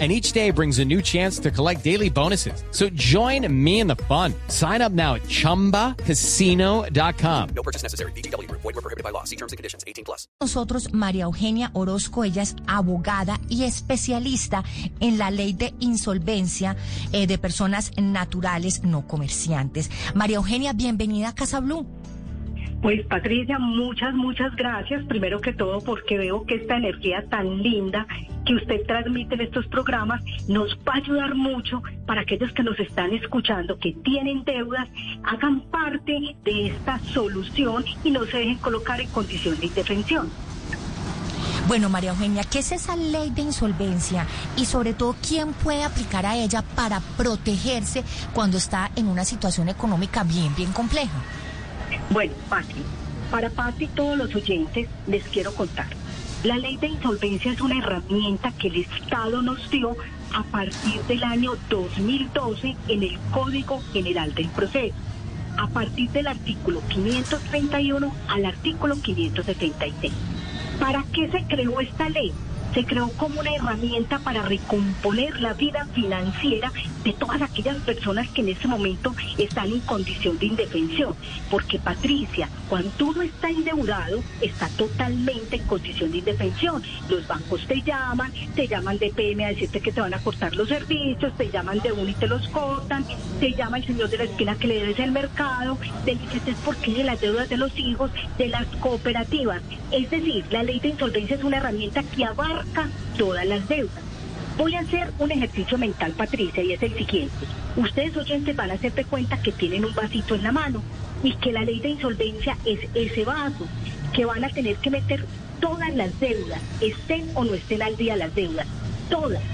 and each day brings a new chance to collect daily bonuses. So join me in the fun. Sign up now at ChumbaCasino.com. No purchase necessary. BGW. Void were prohibited by law. See terms and conditions. 18 plus. Nosotros, María Eugenia Orozco, ella es abogada y especialista en la ley de insolvencia eh, de personas naturales no comerciantes. María Eugenia, bienvenida a Casa Blue. Pues Patricia, muchas, muchas gracias. Primero que todo porque veo que esta energía tan linda que usted transmite en estos programas nos va a ayudar mucho para aquellos que nos están escuchando, que tienen deudas, hagan parte de esta solución y no se dejen colocar en condición de indefensión. Bueno, María Eugenia, ¿qué es esa ley de insolvencia? Y sobre todo, ¿quién puede aplicar a ella para protegerse cuando está en una situación económica bien, bien compleja? Bueno, Pati, para Pati y todos los oyentes les quiero contar. La ley de insolvencia es una herramienta que el Estado nos dio a partir del año 2012 en el Código General del Proceso, a partir del artículo 531 al artículo 576. ¿Para qué se creó esta ley? se creó como una herramienta para recomponer la vida financiera de todas aquellas personas que en ese momento están en condición de indefensión. Porque Patricia, cuando uno está endeudado, está totalmente en condición de indefensión. Los bancos te llaman, te llaman de PM a decirte que te van a cortar los servicios, te llaman de uno y te los cortan, te llama el señor de la esquina que le debes el mercado, te dices por qué de las deudas de los hijos, de las cooperativas. Es decir, la ley de insolvencia es una herramienta que abarca todas las deudas. Voy a hacer un ejercicio mental, Patricia, y es el siguiente. Ustedes oyentes van a hacerte cuenta que tienen un vasito en la mano y que la ley de insolvencia es ese vaso, que van a tener que meter todas las deudas, estén o no estén al día las deudas, todas.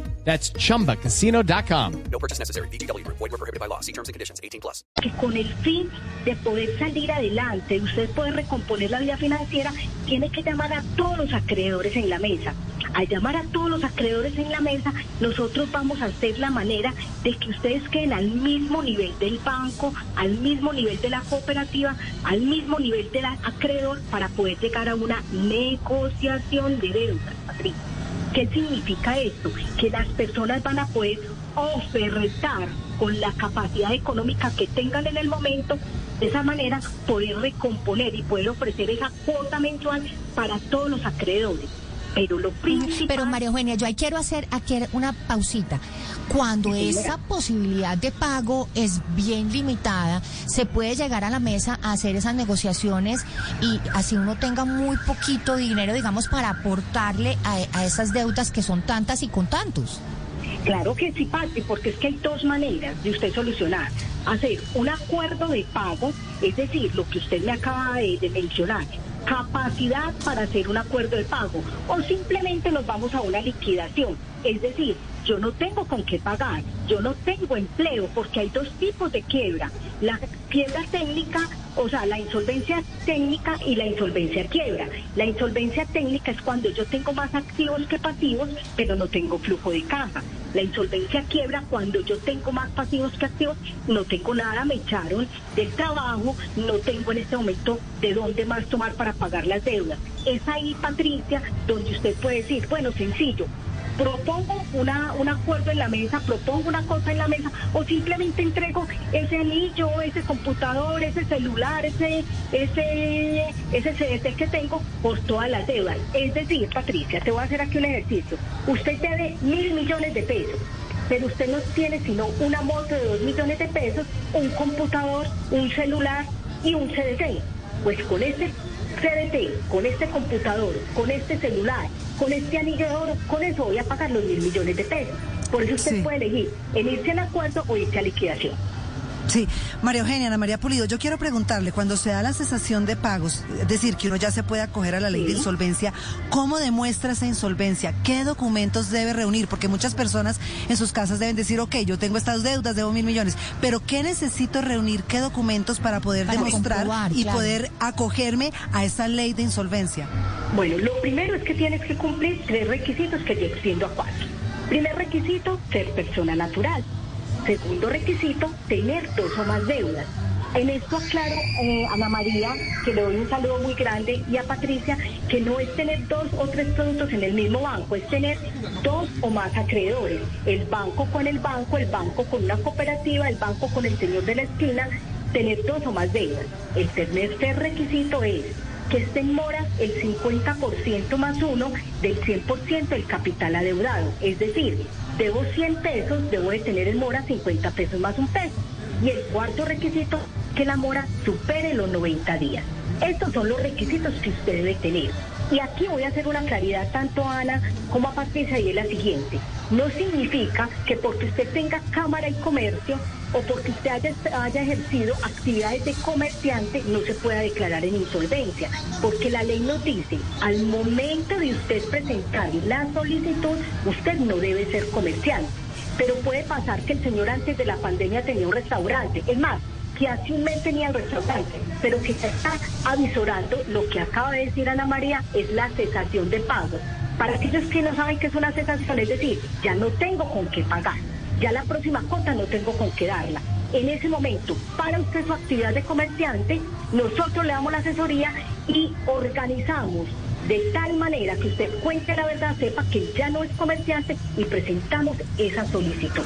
That's chumbacasino.com. No purchase necessary. BGW. Void were prohibited by law. See terms and conditions. 18 plus. Que con el fin de poder salir adelante, de usted poder recomponer la vida financiera, tiene que llamar a todos los acreedores en la mesa. Al llamar a todos los acreedores en la mesa, nosotros vamos a hacer la manera de que ustedes queden al mismo nivel del banco, al mismo nivel de la cooperativa, al mismo nivel del acreedor para poder llegar a una negociación de deudas, Patricia. ¿Qué significa esto? Que las personas van a poder ofertar con la capacidad económica que tengan en el momento, de esa manera poder recomponer y poder ofrecer esa cuota mensual para todos los acreedores. Pero lo principal... Pero María Eugenia, yo ahí quiero hacer aquí una pausita. Cuando Sí, esa posibilidad de pago es bien limitada, se puede llegar a la mesa a hacer esas negociaciones y así uno tenga muy poquito dinero, digamos, para aportarle a, a esas deudas que son tantas y con tantos. Claro que sí, Pati, porque es que hay dos maneras de usted solucionar. Hacer un acuerdo de pago, es decir, lo que usted me acaba de, de mencionar, capacidad para hacer un acuerdo de pago, o simplemente nos vamos a una liquidación. Es decir, yo no tengo con qué pagar, yo no tengo empleo, porque hay dos tipos de quiebra. La quiebra técnica, o sea, la insolvencia técnica y la insolvencia quiebra. La insolvencia técnica es cuando yo tengo más activos que pasivos, pero no tengo flujo de caja. La insolvencia quiebra cuando yo tengo más pasivos que activos, no tengo nada, me echaron del trabajo, no tengo en este momento de dónde más tomar para pagar las deudas. Es ahí, Patricia, donde usted puede decir, bueno, sencillo, propongo una, un acuerdo en la mesa, propongo una cosa en la mesa, o simplemente entrego ese anillo, ese computador, ese celular, ese, ese, ese CDT que tengo por todas las deudas. Es decir, Patricia, te voy a hacer aquí un ejercicio. Usted debe mil millones de pesos. Pero usted no tiene sino una moto de dos millones de pesos, un computador, un celular y un CDT. Pues con este CDT, con este computador, con este celular, con este anillo de oro, con eso voy a pagar los mil millones de pesos. Por eso usted Sí. puede elegir en irse al acuerdo o irse a liquidación. Sí, María Eugenia, Ana María Pulido, yo quiero preguntarle, cuando se da la cesación de pagos, es decir, que uno ya se puede acoger a la ley de insolvencia, ¿cómo demuestra esa insolvencia? ¿Qué documentos debe reunir? Porque muchas personas en sus casas deben decir, ok, yo tengo estas deudas, debo mil millones, pero ¿qué necesito reunir? ¿Qué documentos para poder Para demostrar y claro. poder acogerme a esa ley de insolvencia? Bueno, lo primero es que tienes que cumplir tres requisitos que yo extiendo a cuatro. Primer requisito, ser persona natural. Segundo requisito, tener dos o más deudas. En esto aclaro eh, a Ana María, que le doy un saludo muy grande, y a Patricia, que no es tener dos o tres productos en el mismo banco, es tener dos o más acreedores. El banco con el banco, el banco con una cooperativa, el banco con el señor de la esquina, tener dos o más deudas. El tercer requisito es que esté en mora el 50% más uno del 100% del capital adeudado. Es decir, debo 100 pesos, debo de tener en mora 50 pesos más un peso. Y el cuarto requisito, que la mora supere los 90 días. Estos son los requisitos que usted debe tener. Y aquí voy a hacer una claridad tanto a Ana como a Patricia y es la siguiente. No significa que porque usted tenga cámara y comercio o porque usted haya, haya ejercido actividades de comerciante no se pueda declarar en insolvencia. Porque la ley nos dice, al momento de usted presentar la solicitud, usted no debe ser comerciante. Pero puede pasar que el señor antes de la pandemia tenía un restaurante. Es más, que hace un mes tenía el restaurante, pero que se está avisorando, lo que acaba de decir Ana María, es la cesación de pago. Para aquellos que no saben qué es una cesación, es decir, ya no tengo con qué pagar, ya la próxima cuota no tengo con qué darla. En ese momento, para usted su actividad de comerciante, nosotros le damos la asesoría y organizamos de tal manera que usted cuente la verdad, sepa que ya no es comerciante y presentamos esa solicitud.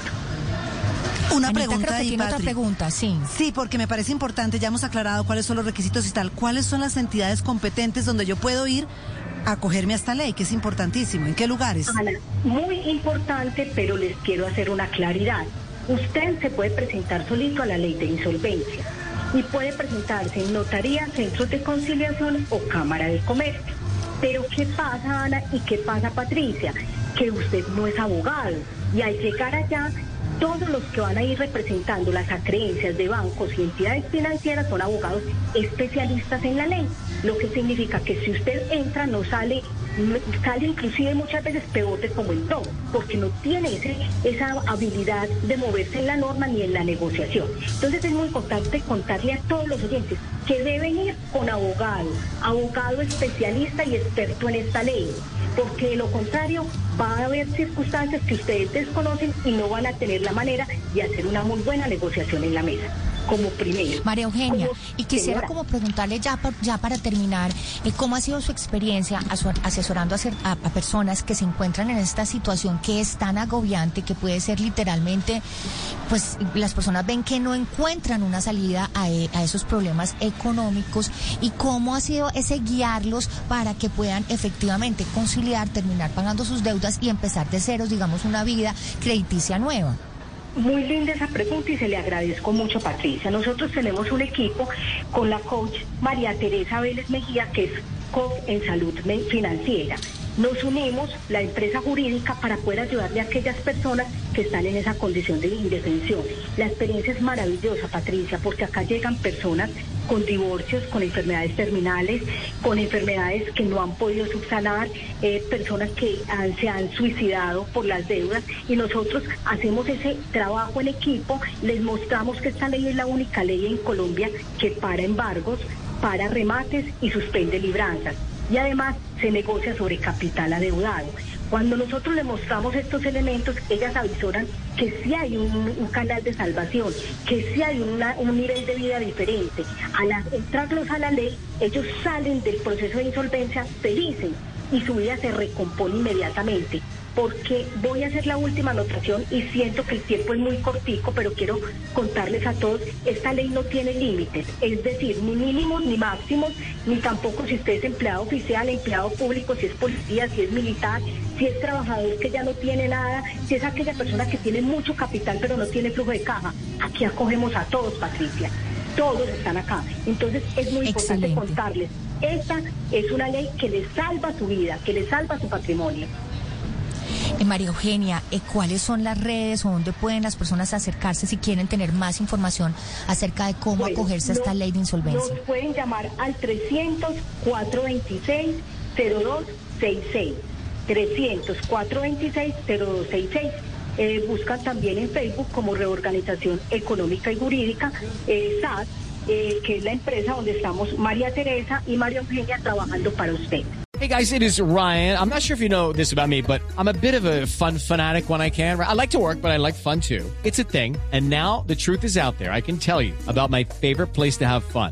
Una Anita, pregunta creo que ahí, tiene otra pregunta, sí. Sí, porque me parece importante, ya hemos aclarado cuáles son los requisitos y tal. ¿Cuáles son las entidades competentes donde yo puedo ir acogerme a esta ley, que es importantísimo? ¿En qué lugares? Ana, muy importante, pero les quiero hacer una claridad. Usted se puede presentar solito a la ley de insolvencia y puede presentarse en notaría, centros de conciliación o cámara de comercio. Pero ¿qué pasa, Ana? ¿Y qué pasa, Patricia? Que usted no es abogado y al llegar allá, todos los que van a ir representando las acreencias de bancos y entidades financieras son abogados especialistas en la ley, lo que significa que si usted entra no sale, sale inclusive muchas veces peor de como entró, porque no tiene ese- esa habilidad de moverse en la norma ni en la negociación. Entonces es muy importante contarle a todos los oyentes que deben ir con abogado, abogado especialista y experto en esta ley, porque de lo contrario va a haber circunstancias que ustedes desconocen y no van a tener la manera de hacer una muy buena negociación en la mesa, como primero. María Eugenia, Como- y quisiera señora. como preguntarle ya, ya para terminar, eh, ¿cómo ha sido su experiencia asesorando a- a personas que se encuentran en esta situación que es tan agobiante, que puede ser literalmente, pues las personas ven que no encuentran una salida a, e- a esos problemas económicos y cómo ha sido ese guiarlos para que puedan efectivamente conciliar, terminar pagando sus deudas y empezar de ceros, digamos, una vida crediticia nueva? Muy linda esa pregunta y se le agradezco mucho, Patricia. Nosotros tenemos un equipo con la coach María Teresa Vélez Mejía, que es coach en salud financiera. Nos unimos, la empresa jurídica, para poder ayudarle a aquellas personas que están en esa condición de indefensión. La experiencia es maravillosa, Patricia, porque acá llegan personas con divorcios, con enfermedades terminales, con enfermedades que no han podido subsanar, eh, personas que se han suicidado por las deudas y nosotros hacemos ese trabajo en equipo, les mostramos que esta ley es la única ley en Colombia que para embargos, para remates y suspende libranzas. Y además se negocia sobre capital adeudado. Cuando nosotros le mostramos estos elementos, ellas avisoran que sí hay un, canal de salvación, que sí hay un nivel de vida diferente. Al entrarlos a la ley, ellos salen del proceso de insolvencia felices y su vida se recompone inmediatamente. Porque voy a hacer la última anotación y siento que el tiempo es muy cortico, pero quiero contarles a todos, esta ley no tiene límites, es decir, ni mínimos ni máximos, ni tampoco si usted es empleado oficial, empleado público, si es policía, si es militar, si es trabajador que ya no tiene nada, si es aquella persona que tiene mucho capital pero no tiene flujo de caja. Aquí acogemos a todos, Patricia. Todos están acá. Entonces es muy importante contarles Esta es una ley que le salva su vida, que le salva su patrimonio. Eh, María Eugenia, eh, ¿cuáles son las redes o dónde pueden las personas acercarse si quieren tener más información acerca de cómo Bueno, acogerse a esta ley de insolvencia? Nos pueden llamar al 300-426-0266. 300-426-0266. Eh, buscan también en Facebook como Reorganización Económica y Jurídica, eh, SAT, eh, que es la empresa donde estamos María Teresa y María Eugenia trabajando para usted. Hey guys, it is Ryan. I'm not sure if you know this about me, but I'm a bit of a fun fanatic when I can. I like to work, but I like fun too. It's a thing. And now the truth is out there. I can tell you about my favorite place to have fun.